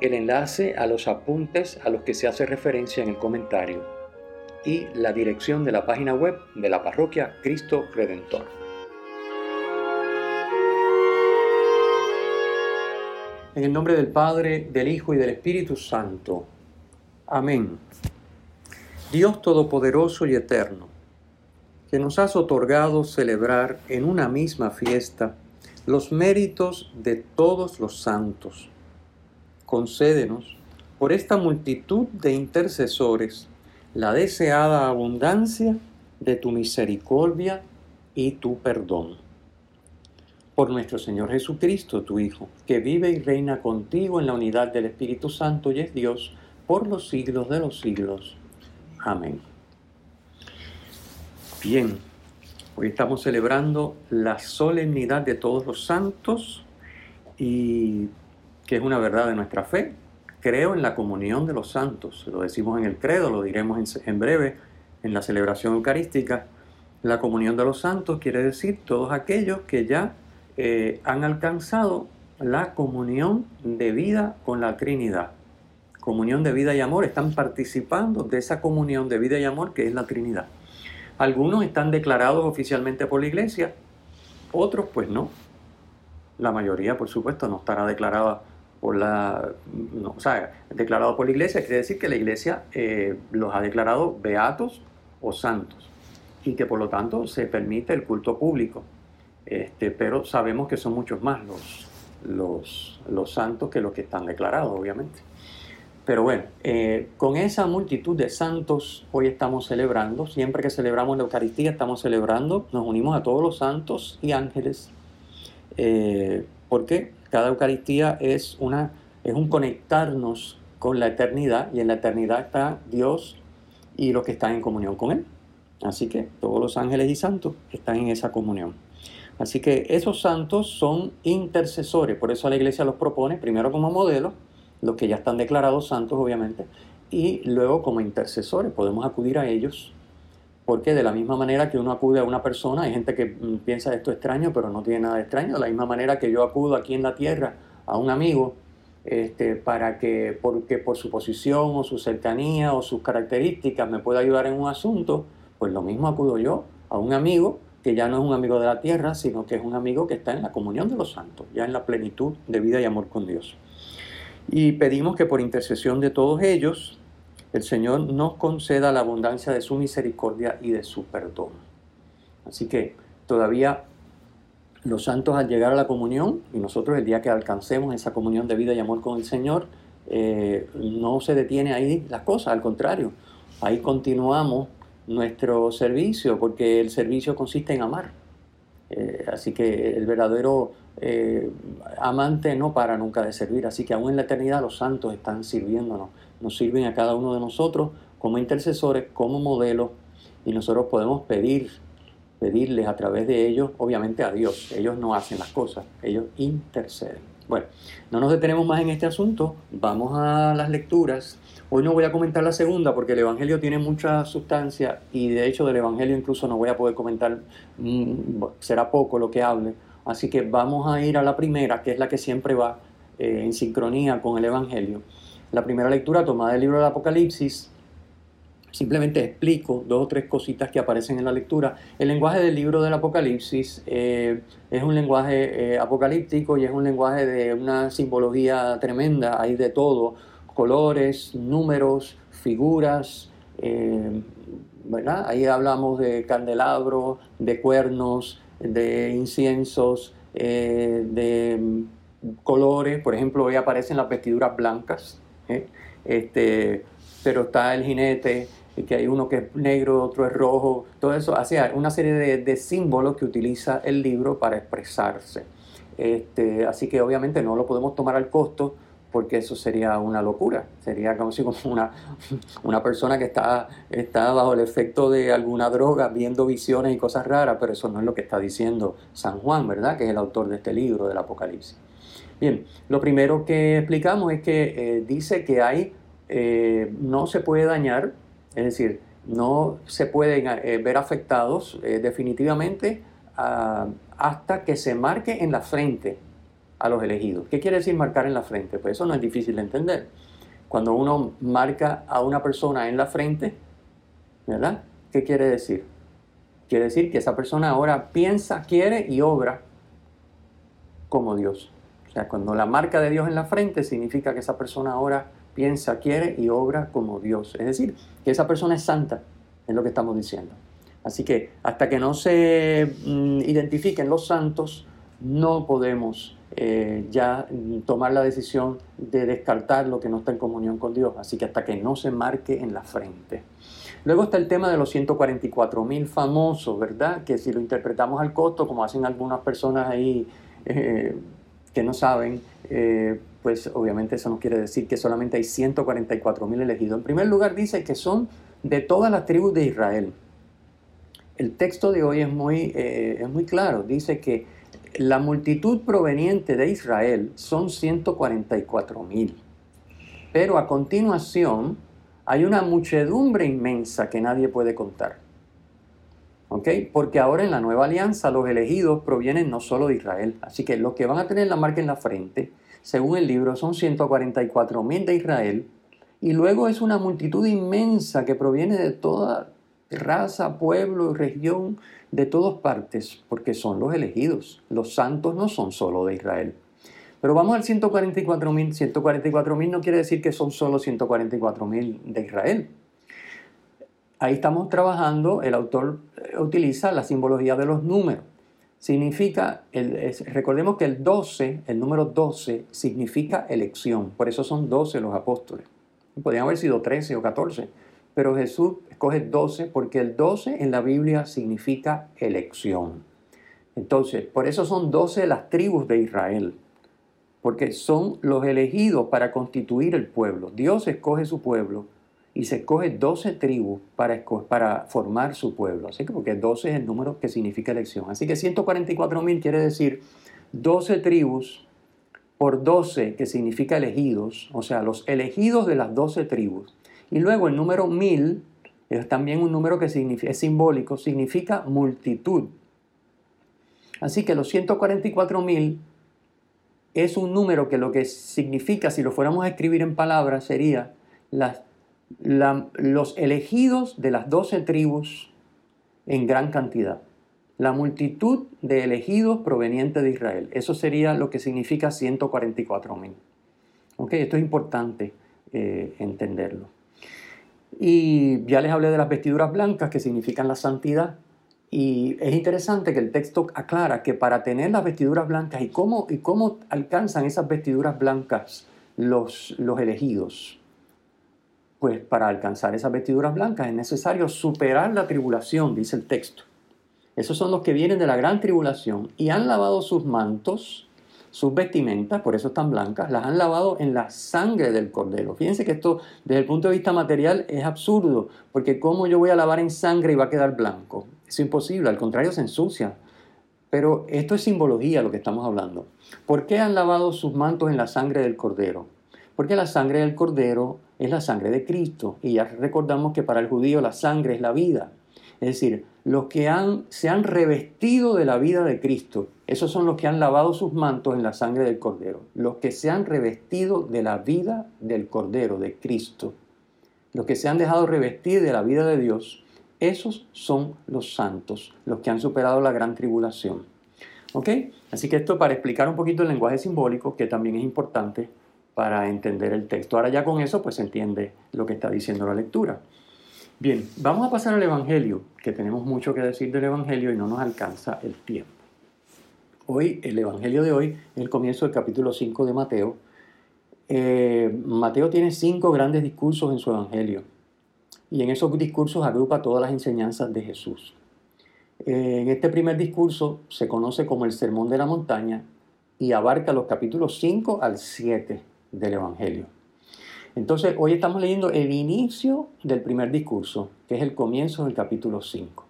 el enlace a los apuntes a los que se hace referencia en el comentario y la dirección de la página web de la parroquia Cristo Redentor. En el nombre del Padre, del Hijo y del Espíritu Santo. Amén. Dios Todopoderoso y Eterno, que nos has otorgado celebrar en una misma fiesta los méritos de todos los santos concédenos, por esta multitud de intercesores, la deseada abundancia de tu misericordia y tu perdón. Por nuestro Señor Jesucristo, tu Hijo, que vive y reina contigo en la unidad del Espíritu Santo y es Dios por los siglos de los siglos. Amén. Bien, hoy estamos celebrando la solemnidad de todos los santos y que es una verdad de nuestra fe. Creo en la comunión de los santos, lo decimos en el credo, lo diremos en, breve en la celebración eucarística. La comunión de los santos quiere decir todos aquellos que ya eh, han alcanzado la comunión de vida con la Trinidad. Comunión de vida y amor, están participando de esa comunión de vida y amor que es la Trinidad. Algunos están declarados oficialmente por la Iglesia, otros pues no. La mayoría, por supuesto, no estará declarada por la, o sea, declarado por la iglesia, quiere decir que la iglesia eh, los ha declarado beatos o santos y que por lo tanto se permite el culto público. Este, pero sabemos que son muchos más los, los, los santos que los que están declarados, obviamente. Pero bueno, eh, con esa multitud de santos hoy estamos celebrando, siempre que celebramos la Eucaristía estamos celebrando, nos unimos a todos los santos y ángeles. Eh, ¿Por qué? Cada Eucaristía es, una, es un conectarnos con la eternidad y en la eternidad está Dios y los que están en comunión con Él. Así que todos los ángeles y santos están en esa comunión. Así que esos santos son intercesores, por eso la iglesia los propone primero como modelo, los que ya están declarados santos obviamente, y luego como intercesores podemos acudir a ellos, porque de la misma manera que uno acude a una persona, hay gente que mm, piensa esto extraño, pero no tiene nada de extraño, de la misma manera que yo acudo aquí en la tierra a un amigo, este, para que, porque por su posición o su cercanía o sus características me pueda ayudar en un asunto, pues lo mismo acudo yo a un amigo que ya no es un amigo de la tierra, sino que es un amigo que está en la comunión de los santos, ya en la plenitud de vida y amor con Dios. Y pedimos que por intercesión de todos ellos, el Señor nos conceda la abundancia de su misericordia y de su perdón. Así que todavía los santos al llegar a la comunión, y nosotros el día que alcancemos esa comunión de vida y amor con el Señor, eh, no se detiene ahí las cosas, al contrario, ahí continuamos nuestro servicio, porque el servicio consiste en amar. Eh, así que el verdadero eh, amante no para nunca de servir, así que aún en la eternidad los santos están sirviéndonos nos sirven a cada uno de nosotros como intercesores, como modelos, y nosotros podemos pedir, pedirles a través de ellos, obviamente a Dios. Ellos no hacen las cosas, ellos interceden. Bueno, no nos detenemos más en este asunto, vamos a las lecturas. Hoy no voy a comentar la segunda porque el Evangelio tiene mucha sustancia y de hecho del Evangelio incluso no voy a poder comentar, mm, será poco lo que hable. Así que vamos a ir a la primera, que es la que siempre va eh, en sincronía con el Evangelio. La primera lectura tomada del libro del Apocalipsis, simplemente explico dos o tres cositas que aparecen en la lectura. El lenguaje del libro del Apocalipsis eh, es un lenguaje eh, apocalíptico y es un lenguaje de una simbología tremenda, hay de todo, colores, números, figuras, eh, ¿verdad? Ahí hablamos de candelabros, de cuernos, de inciensos, de colores, por ejemplo, hoy aparecen las vestiduras blancas, ¿eh? Este, pero está el jinete, que hay uno que es negro, otro es rojo, todo eso hace una serie de, símbolos que utiliza el libro para expresarse. Este, así que obviamente no lo podemos tomar al costo porque eso sería una locura. Sería como si como una, una persona que está, está bajo el efecto de alguna droga, viendo visiones y cosas raras, pero eso no es lo que está diciendo San Juan, ¿verdad? Que es el autor de este libro del Apocalipsis. Bien, lo primero que explicamos es que eh, dice que hay, eh, no se puede dañar, es decir, no se pueden eh, ver afectados definitivamente ah, hasta que se marque en la frente a los elegidos. ¿Qué quiere decir marcar en la frente? Pues eso no es difícil de entender. Cuando uno marca a una persona en la frente, ¿verdad? ¿Qué quiere decir? Quiere decir que esa persona ahora piensa, quiere y obra como Dios. O sea, cuando la marca de Dios en la frente significa que esa persona ahora piensa, quiere y obra como Dios. Es decir, que esa persona es santa, es lo que estamos diciendo. Así que hasta que no se mm, identifiquen los santos, no podemos eh, ya tomar la decisión de descartar lo que no está en comunión con Dios. Así que hasta que no se marque en la frente. Luego está el tema de los 144 mil famosos, ¿verdad? Que si lo interpretamos al costo, como hacen algunas personas ahí eh, que no saben, eh, pues obviamente eso no quiere decir que solamente hay 144 mil elegidos. En primer lugar dice que son de todas las tribus de Israel. El texto de hoy es muy, es muy claro. Dice que la multitud proveniente de Israel son 144 mil. Pero a continuación hay una muchedumbre inmensa que nadie puede contar. ¿Ok? Porque ahora en la nueva alianza los elegidos provienen no solo de Israel. Así que los que van a tener la marca en la frente, según el libro, son 144 mil de Israel. Y luego es una multitud inmensa que proviene de toda raza, pueblo región de todas partes, porque son los elegidos. Los santos no son solo de Israel. Pero vamos al 144 mil. 144 mil no quiere decir que son solo 144 mil de Israel. Ahí estamos trabajando, el autor utiliza la simbología de los números. Significa, recordemos que el 12, el número 12, significa elección. Por eso son 12 los apóstoles. Podrían haber sido 13 o 14 pero Jesús escoge 12 porque el 12 en la Biblia significa elección. Entonces, por eso son 12 las tribus de Israel, porque son los elegidos para constituir el pueblo. Dios escoge su pueblo y se escoge 12 tribus para, para formar su pueblo. Así que porque 12 es el número que significa elección. Así que 144 mil quiere decir 12 tribus por 12 que significa elegidos, o sea, los elegidos de las 12 tribus y luego el número mil es también un número que es simbólico, significa multitud. Así que los 144 mil es un número que lo que significa, si lo fuéramos a escribir en palabras, sería los elegidos de las doce tribus en gran cantidad. La multitud de elegidos provenientes de Israel. Eso sería lo que significa 144 mil. Esto es importante eh, entenderlo. Y ya les hablé de las vestiduras blancas que significan la santidad. Y es interesante que el texto aclara que para tener las vestiduras blancas y cómo, y cómo alcanzan esas vestiduras blancas los, los elegidos. Pues para alcanzar esas vestiduras blancas es necesario superar la tribulación, dice el texto. Esos son los que vienen de la gran tribulación y han lavado sus mantos sus vestimentas, por eso están blancas, las han lavado en la sangre del cordero. Fíjense que esto desde el punto de vista material es absurdo, porque ¿cómo yo voy a lavar en sangre y va a quedar blanco? Es imposible, al contrario se ensucia. Pero esto es simbología lo que estamos hablando. ¿Por qué han lavado sus mantos en la sangre del cordero? Porque la sangre del cordero es la sangre de Cristo y ya recordamos que para el judío la sangre es la vida. Es decir, los que se han revestido de la vida de Cristo, esos son los que han lavado sus mantos en la sangre del Cordero, los que se han revestido de la vida del Cordero, de Cristo, los que se han dejado revestir de la vida de Dios, esos son los santos, los que han superado la gran tribulación. Así que esto para explicar un poquito el lenguaje simbólico, que también es importante para entender el texto. Ahora ya con eso pues se entiende lo que está diciendo la lectura. Bien, vamos a pasar al Evangelio, que tenemos mucho que decir del Evangelio y no nos alcanza el tiempo. Hoy, el Evangelio de hoy es el comienzo del capítulo 5 de Mateo. Eh, Mateo tiene cinco grandes discursos en su Evangelio y en esos discursos agrupa todas las enseñanzas de Jesús. Eh, en este primer discurso se conoce como el Sermón de la Montaña y abarca los capítulos 5 al 7 del Evangelio. Entonces, hoy estamos leyendo el inicio del primer discurso, que es el comienzo del capítulo 5.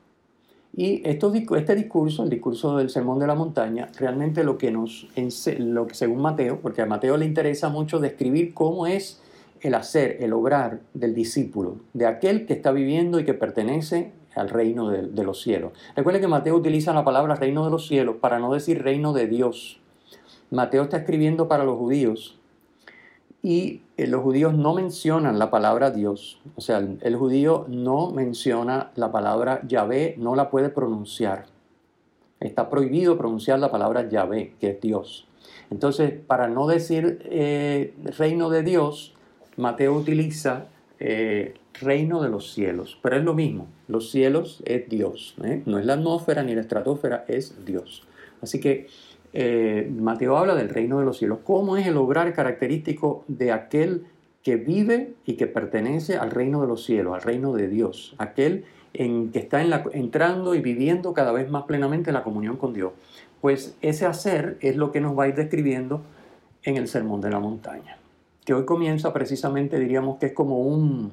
Y este discurso, el discurso del Sermón de la Montaña, realmente lo que nos, lo que según Mateo, porque a Mateo le interesa mucho describir cómo es el hacer, el obrar del discípulo, de aquel que está viviendo y que pertenece al reino de, de los cielos. Recuerde que Mateo utiliza la palabra reino de los cielos para no decir reino de Dios. Mateo está escribiendo para los judíos y eh, los judíos no mencionan la palabra Dios. O sea, el, judío no menciona la palabra Yahvé, no la puede pronunciar. Está prohibido pronunciar la palabra Yahvé, que es Dios. Entonces, para no decir eh, reino de Dios, Mateo utiliza eh, reino de los cielos, pero es lo mismo. Los cielos es Dios, no es la atmósfera ni la estratosfera, es Dios. Así que eh, Mateo habla del reino de los cielos. ¿Cómo es el obrar característico de aquel que vive y que pertenece al reino de los cielos, al reino de Dios? Aquel en que está entrando y viviendo cada vez más plenamente en la comunión con Dios. Pues ese hacer es lo que nos va a ir describiendo en el Sermón de la Montaña, que hoy comienza precisamente, diríamos que es como un,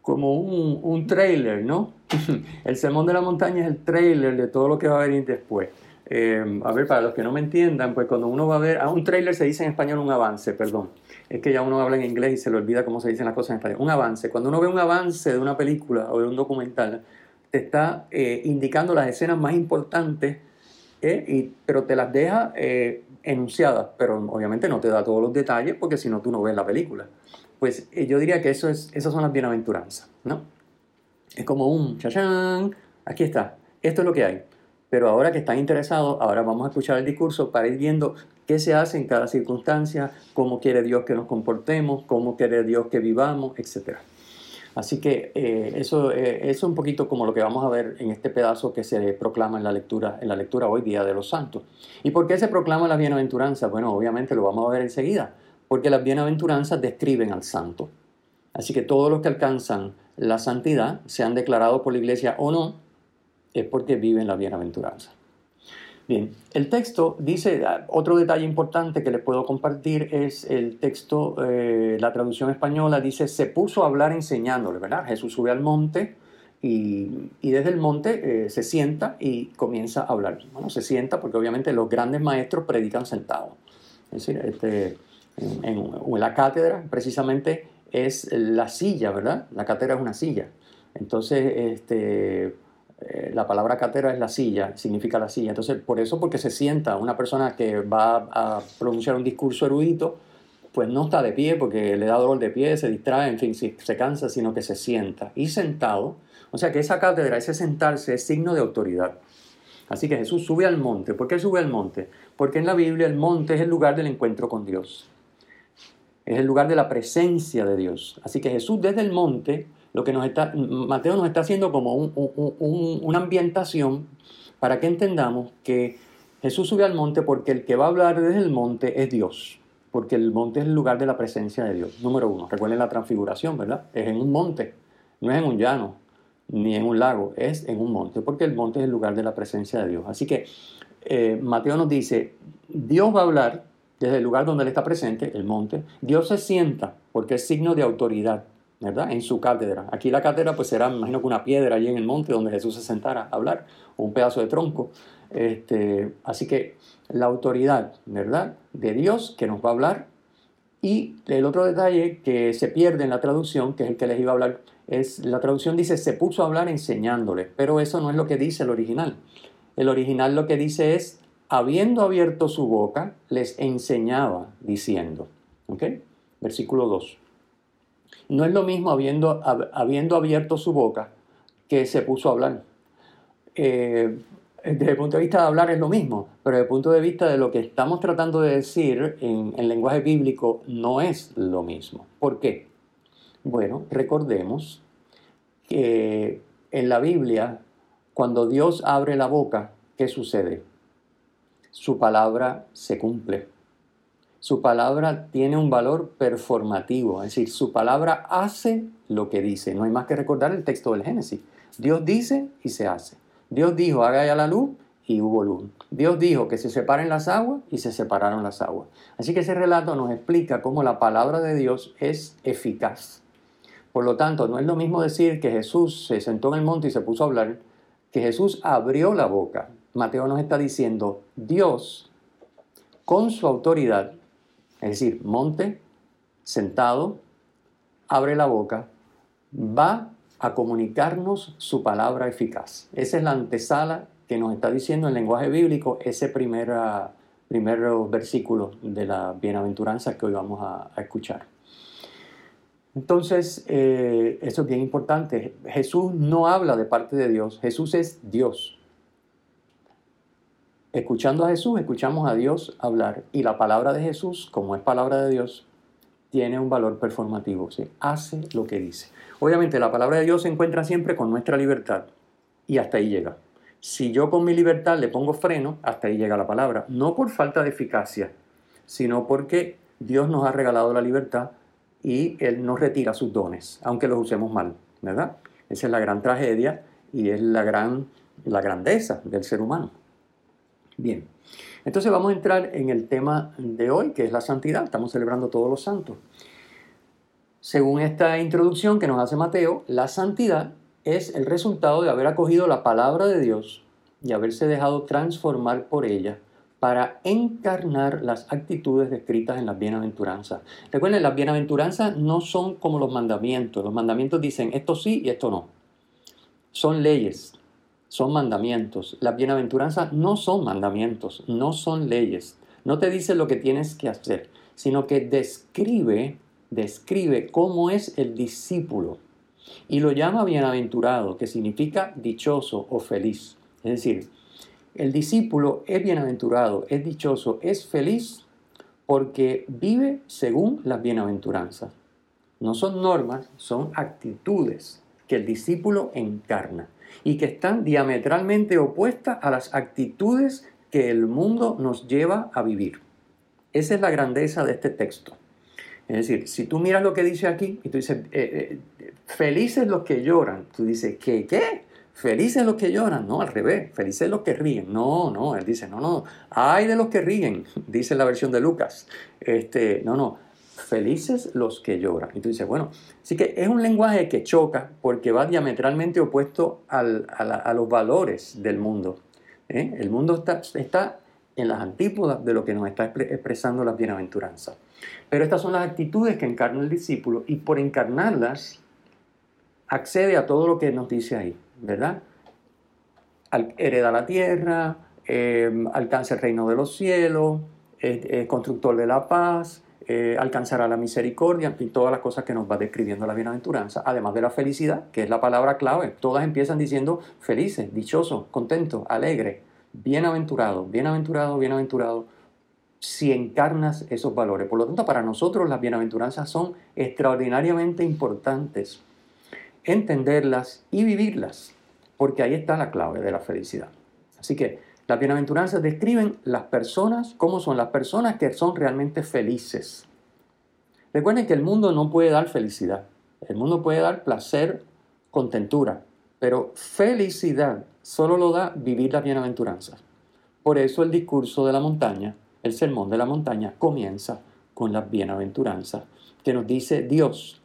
como un trailer, ¿no? el Sermón de la Montaña es el trailer de todo lo que va a venir después. Eh, a ver, para los que no me entiendan, pues cuando uno va a ver, a un trailer se dice en español un avance, perdón. Es que ya uno habla en inglés y se le olvida cómo se dicen las cosas en español. Un avance. Cuando uno ve un avance de una película o de un documental, te está eh, indicando las escenas más importantes, eh, y, pero te las deja enunciadas, pero obviamente no te da todos los detalles porque si no tú no ves la película. Pues yo diría que eso es, esas son las bienaventuranzas, ¿no? Es como un chachán, aquí está, esto es lo que hay pero ahora que están interesados, ahora vamos a escuchar el discurso para ir viendo qué se hace en cada circunstancia, cómo quiere Dios que nos comportemos, cómo quiere Dios que vivamos, etc. Así que eh, eso, eh, es un poquito como lo que vamos a ver en este pedazo que se proclama en la lectura, en la lectura hoy día de los santos. ¿Y por qué se proclama la bienaventuranza? Bueno, obviamente lo vamos a ver enseguida, porque las bienaventuranzas describen al santo. Así que todos los que alcanzan la santidad, sean declarados por la iglesia o no, es porque viven la bienaventuranza. Bien, el texto dice, otro detalle importante que les puedo compartir es el texto, eh, la traducción española dice, se puso a hablar enseñándole, ¿verdad? Jesús sube al monte y, desde el monte eh, se sienta y comienza a hablar. Bueno, se sienta porque obviamente los grandes maestros predican sentados. Es decir, este, en, en la cátedra precisamente es la silla, ¿verdad? La cátedra es una silla. Entonces, este, eh, la palabra cátedra es la silla, significa la silla. Entonces, por eso, porque se sienta una persona que va a pronunciar un discurso erudito, pues no está de pie porque le da dolor de pie, se distrae, en fin, se cansa, sino que se sienta. Y sentado, o sea que esa cátedra, ese sentarse es signo de autoridad. Así que Jesús sube al monte. ¿Por qué sube al monte? Porque en la Biblia el monte es el lugar del encuentro con Dios. Es el lugar de la presencia de Dios. Así que Jesús desde el monte lo que nos está, Mateo nos está haciendo como una ambientación para que entendamos que Jesús sube al monte porque el que va a hablar desde el monte es Dios, porque el monte es el lugar de la presencia de Dios. Número uno, recuerden la transfiguración, ¿verdad? Es en un monte, no es en un llano, ni en un lago, es en un monte, porque el monte es el lugar de la presencia de Dios. Así que eh, Mateo nos dice, Dios va a hablar desde el lugar donde Él está presente, el monte, Dios se sienta porque es signo de autoridad. ¿Verdad? En su cátedra. Aquí la cátedra pues será, me imagino que una piedra allí en el monte donde Jesús se sentara a hablar, o un pedazo de tronco. Este, así que la autoridad, ¿verdad? De Dios que nos va a hablar. Y el otro detalle que se pierde en la traducción, que es el que les iba a hablar, es la traducción dice se puso a hablar enseñándoles, pero eso no es lo que dice el original. El original lo que dice es, habiendo abierto su boca, les enseñaba diciendo. ¿Ok? Versículo 2. No es lo mismo habiendo, habiendo abierto su boca que se puso a hablar. Eh, desde el punto de vista de hablar es lo mismo, pero desde el punto de vista de lo que estamos tratando de decir en, en lenguaje bíblico no es lo mismo. ¿Por qué? Bueno, recordemos que en la Biblia, cuando Dios abre la boca, ¿qué sucede? Su palabra se cumple su palabra tiene un valor performativo, es decir, su palabra hace lo que dice. No hay más que recordar el texto del Génesis. Dios dice y se hace. Dios dijo, haga ya la luz y hubo luz. Dios dijo que se separen las aguas y se separaron las aguas. Así que ese relato nos explica cómo la palabra de Dios es eficaz. Por lo tanto, no es lo mismo decir que Jesús se sentó en el monte y se puso a hablar, que Jesús abrió la boca. Mateo nos está diciendo, Dios, con su autoridad, es decir, monte, sentado, abre la boca, va a comunicarnos su palabra eficaz. Esa es la antesala que nos está diciendo en lenguaje bíblico ese primer, primer versículo de la bienaventuranza que hoy vamos a, escuchar. Entonces, eh, eso es bien importante. Jesús no habla de parte de Dios, Jesús es Dios. Escuchando a Jesús, escuchamos a Dios hablar y la palabra de Jesús, como es palabra de Dios, tiene un valor performativo, se hace lo que dice. Obviamente la palabra de Dios se encuentra siempre con nuestra libertad y hasta ahí llega. Si yo con mi libertad le pongo freno, hasta ahí llega la palabra. No por falta de eficacia, sino porque Dios nos ha regalado la libertad y Él nos retira sus dones, aunque los usemos mal, ¿verdad? Esa es la gran tragedia y es la, gran, la grandeza del ser humano. Bien, entonces vamos a entrar en el tema de hoy, que es la santidad. Estamos celebrando todos los santos. Según esta introducción que nos hace Mateo, la santidad es el resultado de haber acogido la palabra de Dios y haberse dejado transformar por ella para encarnar las actitudes descritas en las bienaventuranzas. Recuerden, las bienaventuranzas no son como los mandamientos. Los mandamientos dicen esto sí y esto no. Son leyes, son mandamientos. Las bienaventuranzas no son mandamientos, no son leyes. No te dice lo que tienes que hacer, sino que describe, describe cómo es el discípulo y lo llama bienaventurado, que significa dichoso o feliz. Es decir, el discípulo es bienaventurado, es dichoso, es feliz porque vive según las bienaventuranzas. No son normas, son actitudes que el discípulo encarna y que están diametralmente opuestas a las actitudes que el mundo nos lleva a vivir. Esa es la grandeza de este texto. Es decir, si tú miras lo que dice aquí y tú dices, eh, eh, felices los que lloran, tú dices, ¿qué? ¿Qué? Felices los que lloran, no, al revés, felices los que ríen. No, no, él dice, no, no, hay de los que ríen, dice la versión de Lucas. Este, no, no, felices los que lloran. Y tú dices, bueno, sí que es un lenguaje que choca porque va diametralmente opuesto a, los valores del mundo. ¿eh? El mundo está, está en las antípodas de lo que nos está expresando la bienaventuranza. Pero estas son las actitudes que encarna el discípulo y por encarnarlas accede a todo lo que nos dice ahí, ¿verdad? hereda la tierra, em, alcanza el reino de los cielos, es, constructor de la paz, eh, alcanzará la misericordia, y todas las cosas que nos va describiendo la bienaventuranza, además de la felicidad, que es la palabra clave. Todas empiezan diciendo felices, dichosos, contentos, alegres, bienaventurado, bienaventurado, bienaventurado, si encarnas esos valores. Por lo tanto, para nosotros las bienaventuranzas son extraordinariamente importantes entenderlas y vivirlas, porque ahí está la clave de la felicidad. Así que las bienaventuranzas describen las personas, cómo son las personas que son realmente felices. Recuerden que el mundo no puede dar felicidad, el mundo puede dar placer, contentura, pero felicidad solo lo da vivir las bienaventuranzas. Por eso el discurso de la montaña el sermón de la montaña comienza con las bienaventuranzas, que nos dice Dios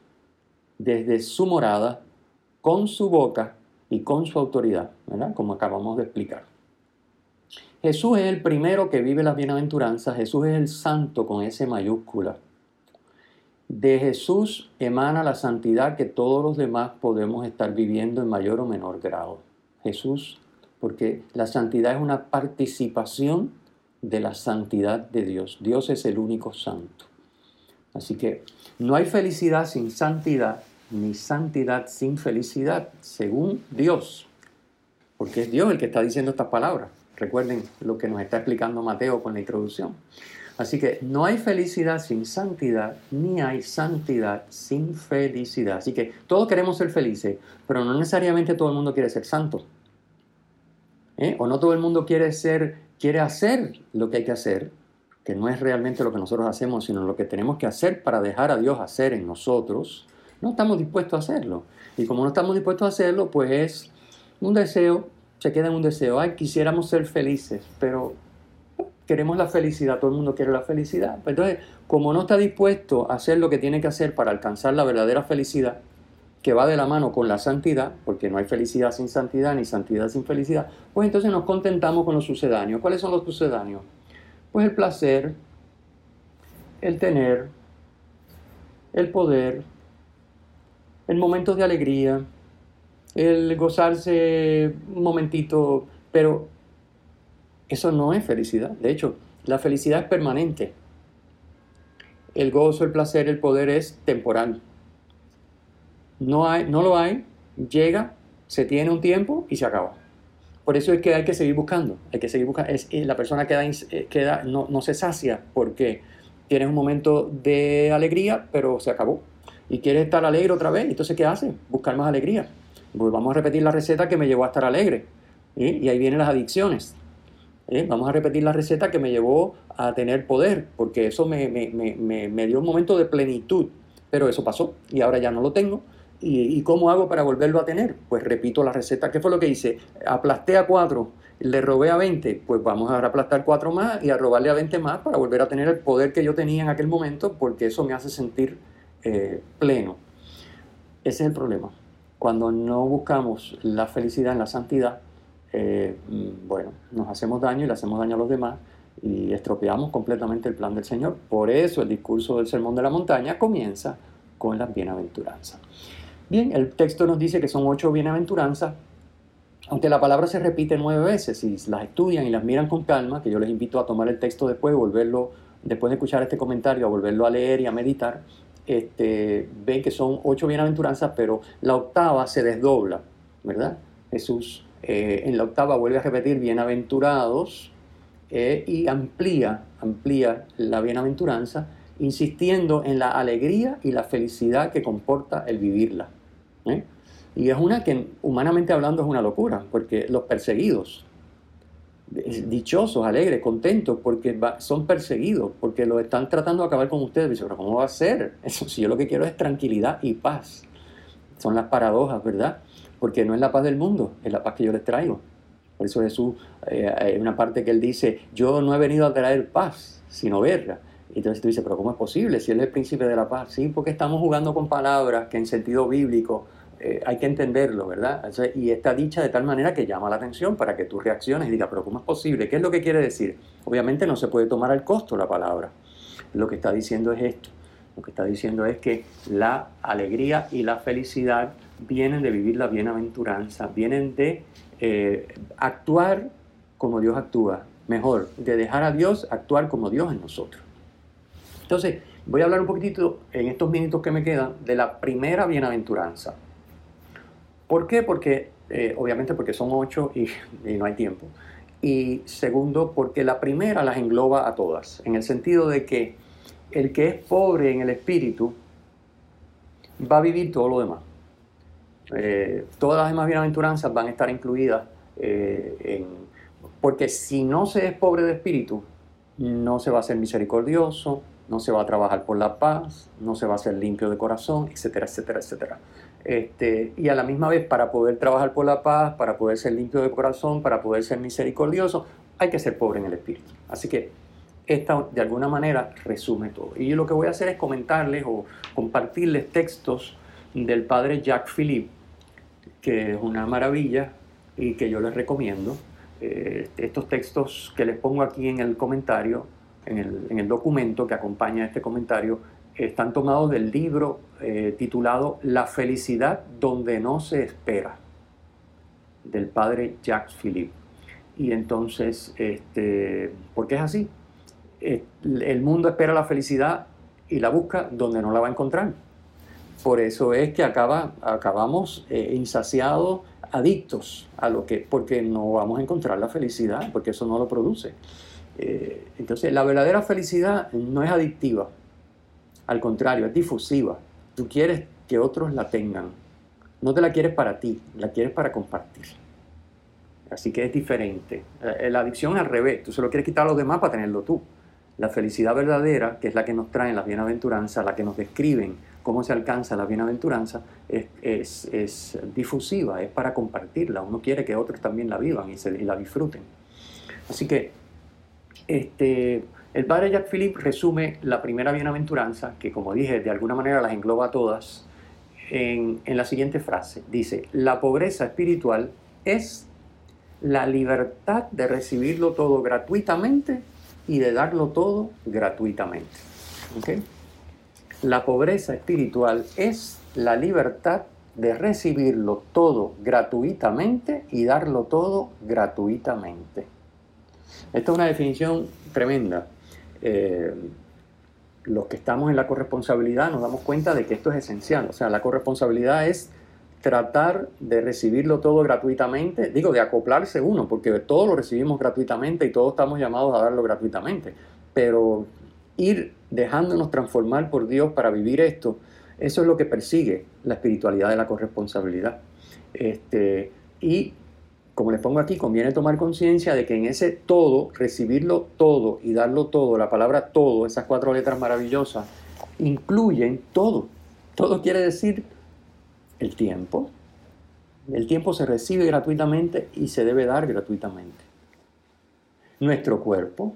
desde su morada, con su boca y con su autoridad, ¿verdad? Como acabamos de explicar. Jesús es el primero que vive las bienaventuranzas, Jesús es el santo con ese mayúscula. De Jesús emana la santidad que todos los demás podemos estar viviendo en mayor o menor grado. Jesús, porque la santidad es una participación de la santidad de Dios. Dios es el único santo. Así que no hay felicidad sin santidad, ni santidad sin felicidad, según Dios. Porque es Dios el que está diciendo estas palabras. Recuerden lo que nos está explicando Mateo con la introducción. Así que no hay felicidad sin santidad, ni hay santidad sin felicidad. Así que todos queremos ser felices, pero no necesariamente todo el mundo quiere ser santo. ¿Eh? O no todo el mundo quiere ser quiere hacer lo que hay que hacer, que no es realmente lo que nosotros hacemos, sino lo que tenemos que hacer para dejar a Dios hacer en nosotros, no estamos dispuestos a hacerlo. Y como no estamos dispuestos a hacerlo, pues es un deseo se queda en un deseo, ay, quisiéramos ser felices, pero queremos la felicidad, todo el mundo quiere la felicidad. Entonces, como no está dispuesto a hacer lo que tiene que hacer para alcanzar la verdadera felicidad, que va de la mano con la santidad, porque no hay felicidad sin santidad ni santidad sin felicidad, pues entonces nos contentamos con los sucedáneos. ¿Cuáles son los sucedáneos? Pues el placer, el tener, el poder, el momento de alegría, el gozarse un momentito, pero eso no es felicidad. De hecho, la felicidad es permanente. El gozo, el placer, el poder es temporal. No, hay, no lo hay, llega, se tiene un tiempo y se acaba. Por eso es que hay que seguir buscando, hay que seguir buscando. Es, la persona queda, eh, queda, no, no se sacia porque tienes un momento de alegría, pero se acabó. Y quieres estar alegre otra vez, entonces ¿qué hace? Buscar más alegría. Pues vamos a repetir la receta que me llevó a estar alegre. Y ahí vienen las adicciones. Vamos a repetir la receta que me llevó a tener poder, porque eso me, me, me, me, dio un momento de plenitud. Pero eso pasó y ahora ya no lo tengo. ¿Y, cómo hago para volverlo a tener? Pues repito la receta. ¿Qué fue lo que hice? Aplasté a 4, le robé a 20, pues vamos a aplastar 4 más y a robarle a 20 más para volver a tener el poder que yo tenía en aquel momento, porque eso me hace sentir eh, pleno. Ese es el problema. Cuando no buscamos la felicidad en la santidad, eh, mm, bueno, nos hacemos daño y le hacemos daño a los demás y estropeamos completamente el plan del Señor. Por eso el discurso del Sermón de la Montaña comienza con las bienaventuranzas. Bien, el texto nos dice que son ocho bienaventuranzas, aunque la palabra se repite nueve veces, si las estudian y las miran con calma, que yo les invito a tomar el texto después, volverlo, después de escuchar este comentario, a volverlo a leer y a meditar, este, ven que son ocho bienaventuranzas, pero la octava se desdobla, ¿verdad? Jesús eh, en la octava vuelve a repetir bienaventurados eh, y amplía, amplía la bienaventuranza, insistiendo en la alegría y la felicidad que comporta el vivirla. ¿eh? Y es una que, humanamente hablando, es una locura, porque los perseguidos, dichosos, alegres, contentos, porque son perseguidos, porque lo están tratando de acabar con ustedes. Dice, pero ¿cómo va a ser? Eso si yo lo que quiero es tranquilidad y paz. Son las paradojas, ¿verdad? Porque no es la paz del mundo, es la paz que yo les traigo. Por eso Jesús, eh, hay una parte que él dice, yo no he venido a traer paz, sino guerra. Y entonces tú dices, pero ¿cómo es posible si Él es el príncipe de la paz? Sí, porque estamos jugando con palabras que en sentido bíblico eh, hay que entenderlo, ¿verdad? y está dicha de tal manera que llama la atención para que tú reacciones y digas, pero ¿cómo es posible? ¿Qué es lo que quiere decir? Obviamente no se puede tomar al costo la palabra. Lo que está diciendo es esto. Lo que está diciendo es que la alegría y la felicidad vienen de vivir la bienaventuranza, vienen de eh, actuar como Dios actúa, mejor, de dejar a Dios actuar como Dios en nosotros. Entonces, voy a hablar un poquitito en estos minutos que me quedan de la primera bienaventuranza. ¿Por qué? Porque, eh, obviamente porque son ocho y, no hay tiempo. Y segundo, porque la primera las engloba a todas, en el sentido de que el que es pobre en el espíritu va a vivir todo lo demás. Eh, todas las demás bienaventuranzas van a estar incluidas eh, en, porque si no se es pobre de espíritu, no se va a ser misericordioso, no se va a trabajar por la paz, no se va a ser limpio de corazón, etcétera, etcétera, etcétera. Este, y a la misma vez, para poder trabajar por la paz, para poder ser limpio de corazón, para poder ser misericordioso, hay que ser pobre en el espíritu. Así que esta de alguna manera resume todo. Y yo lo que voy a hacer es comentarles o compartirles textos del padre Jacques Philippe, que es una maravilla y que yo les recomiendo. Eh, estos textos que les pongo aquí en el comentario en el, documento que acompaña este comentario, están tomados del libro eh, titulado La felicidad donde no se espera, del padre Jacques Philippe. Y entonces, este, ¿por qué es así? Eh, el mundo espera la felicidad y la busca donde no la va a encontrar. Por eso es que acaba, acabamos eh, insaciados, adictos a lo que, porque no vamos a encontrar la felicidad, porque eso no lo produce. Entonces, la verdadera felicidad no es adictiva, al contrario, es difusiva. Tú quieres que otros la tengan. No te la quieres para ti, la quieres para compartir. Así que es diferente. Eh, la adicción es al revés. Tú se lo quieres quitar a los demás para tenerlo tú. La felicidad verdadera, que es la que nos traen las bienaventuranzas, la que nos describen cómo se alcanza la bienaventuranza es, difusiva, es para compartirla. Uno quiere que otros también la vivan y, se, la disfruten. Así que este, el padre Jacques Philippe resume la primera bienaventuranza, que como dije, de alguna manera las engloba todas, en, en la siguiente frase. Dice, la pobreza espiritual es la libertad de recibirlo todo gratuitamente y de darlo todo gratuitamente. La pobreza espiritual es la libertad de recibirlo todo gratuitamente y darlo todo gratuitamente. Esta es una definición tremenda. Eh, los que estamos en la corresponsabilidad nos damos cuenta de que esto es esencial. O sea, la corresponsabilidad es tratar de recibirlo todo gratuitamente, digo, de acoplarse uno, porque todo lo recibimos gratuitamente y todos estamos llamados a darlo gratuitamente, pero ir dejándonos transformar por Dios para vivir esto, eso es lo que persigue la espiritualidad de la corresponsabilidad. Este, y como les pongo aquí, conviene tomar conciencia de que en ese todo, recibirlo todo y darlo todo, la palabra todo, esas cuatro letras maravillosas, incluyen todo. Todo quiere decir el tiempo. El tiempo se recibe gratuitamente y se debe dar gratuitamente. Nuestro cuerpo,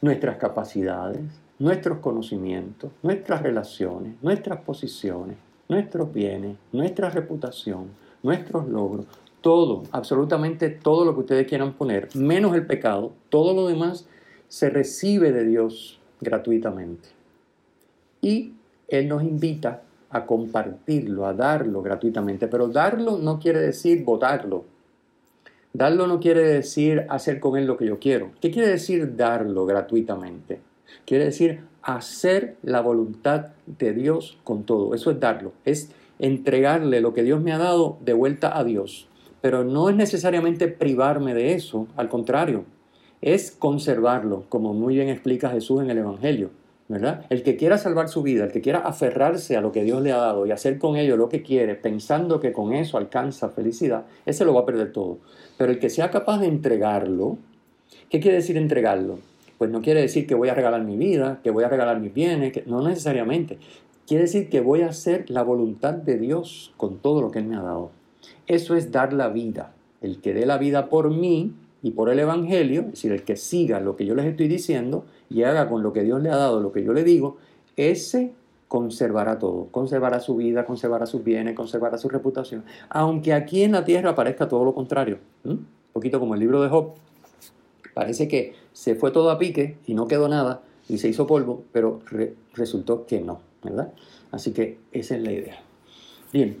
nuestras capacidades, nuestros conocimientos, nuestras relaciones, nuestras posiciones, nuestros bienes, nuestra reputación, nuestros logros, todo, absolutamente todo lo que ustedes quieran poner, menos el pecado, todo lo demás se recibe de Dios gratuitamente. Y Él nos invita a compartirlo, a darlo gratuitamente. Pero darlo no quiere decir votarlo. Darlo no quiere decir hacer con él lo que yo quiero. ¿Qué quiere decir darlo gratuitamente? Quiere decir hacer la voluntad de Dios con todo. Eso es darlo. Es entregarle lo que Dios me ha dado de vuelta a Dios. Pero no es necesariamente privarme de eso. Al contrario, es conservarlo, como muy bien explica Jesús en el Evangelio. El que quiera salvar su vida, el que quiera aferrarse a lo que Dios le ha dado y hacer con ello lo que quiere, pensando que con eso alcanza felicidad, ese lo va a perder todo. Pero el que sea capaz de entregarlo, ¿qué quiere decir entregarlo? Pues no quiere decir que voy a regalar mi vida, que voy a regalar mis bienes, que, no necesariamente. Quiere decir que voy a hacer la voluntad de Dios con todo lo que Él me ha dado. Eso es dar la vida. El que dé la vida por mí y por el Evangelio, es decir, el que siga lo que yo les estoy diciendo y haga con lo que Dios le ha dado lo que yo le digo, ese conservará todo, conservará su vida, conservará sus bienes, conservará su reputación, aunque aquí en la tierra parezca todo lo contrario, un poquito como el libro de Job, parece que se fue todo a pique y no quedó nada y se hizo polvo, pero resultó que no, ¿verdad? Así que esa es la idea. Bien,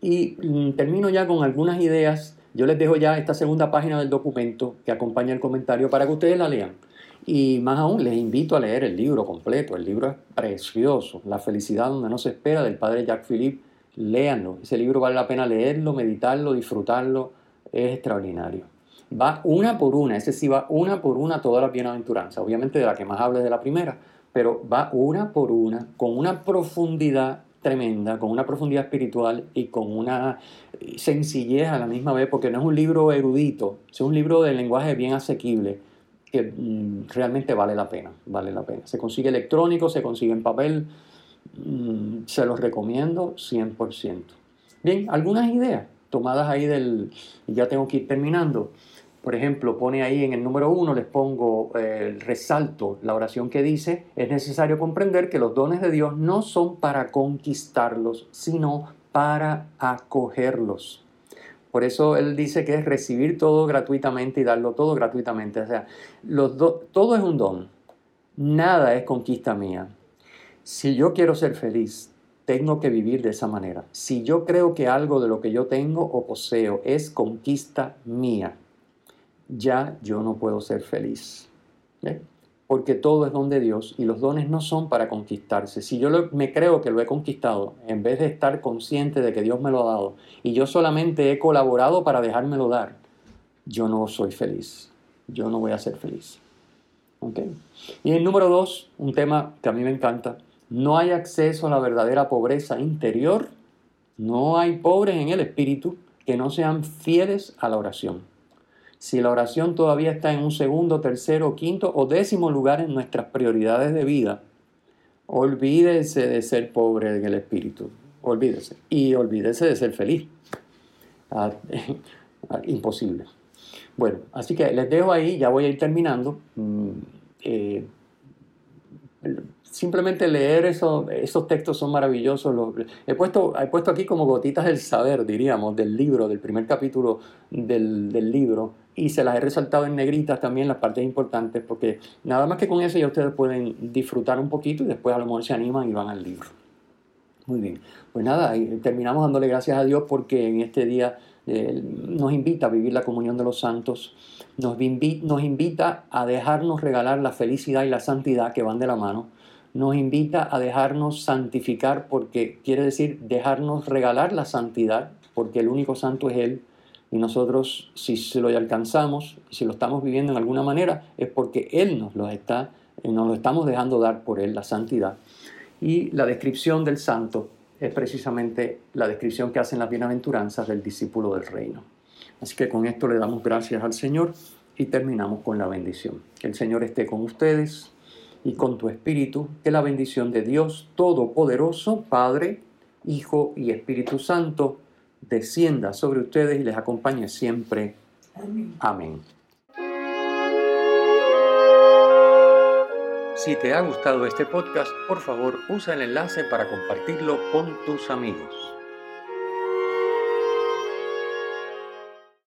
y mm, termino ya con algunas ideas yo les dejo ya esta segunda página del documento que acompaña el comentario para que ustedes la lean. Y más aún, les invito a leer el libro completo. El libro es precioso. La felicidad donde no se espera del padre Jacques Philippe. Léanlo. Ese libro vale la pena leerlo, meditarlo, disfrutarlo. Es extraordinario. Va una por una, ese sí va una por una todas las bienaventuranzas. Obviamente de la que más hable de la primera, pero va una por una, con una profundidad tremenda, con una profundidad espiritual y con una sencillez a la misma vez, porque no es un libro erudito, es un libro de lenguaje bien asequible, que mm, realmente vale la pena, vale la pena. Se consigue electrónico, se consigue en papel, mm, se los recomiendo 100%. Bien, algunas ideas tomadas ahí del, ya tengo que ir terminando. Por ejemplo, pone ahí en el número uno, les pongo eh, el resalto, la oración que dice, es necesario comprender que los dones de Dios no son para conquistarlos, sino para acogerlos. Por eso él dice que es recibir todo gratuitamente y darlo todo gratuitamente. O sea, los todo es un don. Nada es conquista mía. Si yo quiero ser feliz, tengo que vivir de esa manera. Si yo creo que algo de lo que yo tengo o poseo es conquista mía, ya yo no puedo ser feliz. Porque todo es don de Dios y los dones no son para conquistarse. Si yo me creo que lo he conquistado, en vez de estar consciente de que Dios me lo ha dado y yo solamente he colaborado para dejármelo dar, yo no soy feliz. Yo no voy a ser feliz. Y el número dos, un tema que a mí me encanta, no hay acceso a la verdadera pobreza interior, no hay pobres en el espíritu que no sean fieles a la oración si la oración todavía está en un segundo, tercero, quinto o décimo lugar en nuestras prioridades de vida, olvídese de ser pobre en el espíritu, olvídese. Y olvídese de ser feliz. Ah, ah, imposible. Bueno, así que les dejo ahí, ya voy a ir terminando. Mm, eh, simplemente leer eso, esos textos son maravillosos. he, puesto, he puesto aquí como gotitas del saber, diríamos, del libro, del primer capítulo del, del, libro, y se las he resaltado en negritas también las partes importantes, porque nada más que con eso ya ustedes pueden disfrutar un poquito y después a lo mejor se animan y van al libro. Muy bien, pues nada, terminamos dándole gracias a Dios porque en este día eh, nos invita a vivir la comunión de los santos, nos, nos invita a dejarnos regalar la felicidad y la santidad que van de la mano, nos invita a dejarnos santificar porque quiere decir dejarnos regalar la santidad porque el único santo es Él y nosotros si se lo alcanzamos, si lo estamos viviendo en alguna manera es porque Él nos lo está, nos lo estamos dejando dar por Él, la santidad. Y la descripción del santo es precisamente la descripción que hacen las bienaventuranzas del discípulo del reino. Así que con esto le damos gracias al Señor y terminamos con la bendición. Que el Señor esté con ustedes y con tu espíritu, que la bendición de Dios Todopoderoso, Padre, Hijo y Espíritu Santo, descienda sobre ustedes y les acompañe siempre. Amén. Amén. Si te ha gustado este podcast, por favor usa el enlace para compartirlo con tus amigos.